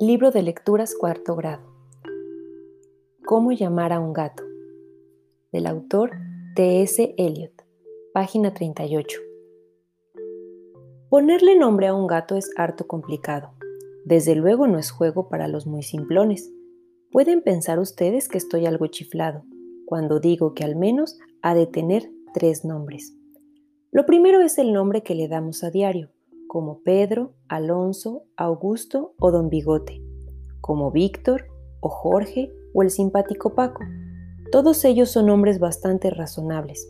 Libro de lecturas cuarto grado. ¿Cómo llamar a un gato? Del autor T.S. Eliot. Página 38. Ponerle nombre a un gato es harto complicado. Desde luego no es juego para los muy simplones. Pueden pensar ustedes que estoy algo chiflado cuando digo que al menos ha de tener tres nombres. Lo primero es el nombre que le damos a diario, como Pedro, Alonso, Augusto o Don Bigote, como Víctor o Jorge o el simpático Paco. Todos ellos son nombres bastante razonables.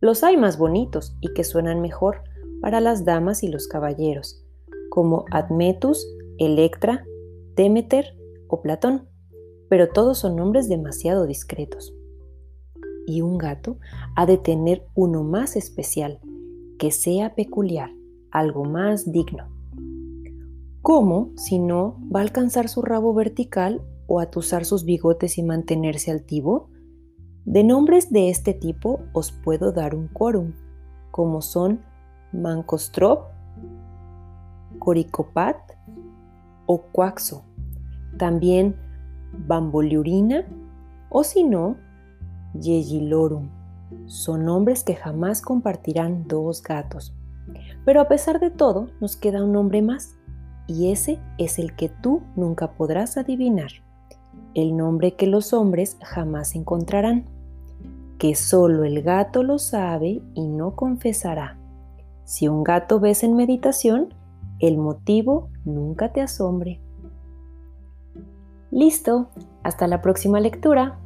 Los hay más bonitos y que suenan mejor para las damas y los caballeros, como Admetus, Electra, Demeter o Platón, pero todos son nombres demasiado discretos. Y un gato ha de tener uno más especial, que sea peculiar algo más digno. ¿Cómo, si no, va a alcanzar su rabo vertical o atusar sus bigotes y mantenerse altivo? De nombres de este tipo os puedo dar un quórum, como son Mancostrop, Coricopat o Cuaxo, también Bamboliurina o si no, Yegilorum. Son nombres que jamás compartirán dos gatos. Pero a pesar de todo, nos queda un nombre más, y ese es el que tú nunca podrás adivinar, el nombre que los hombres jamás encontrarán, que solo el gato lo sabe y no confesará. Si un gato ves en meditación, el motivo nunca te asombre. Listo, hasta la próxima lectura.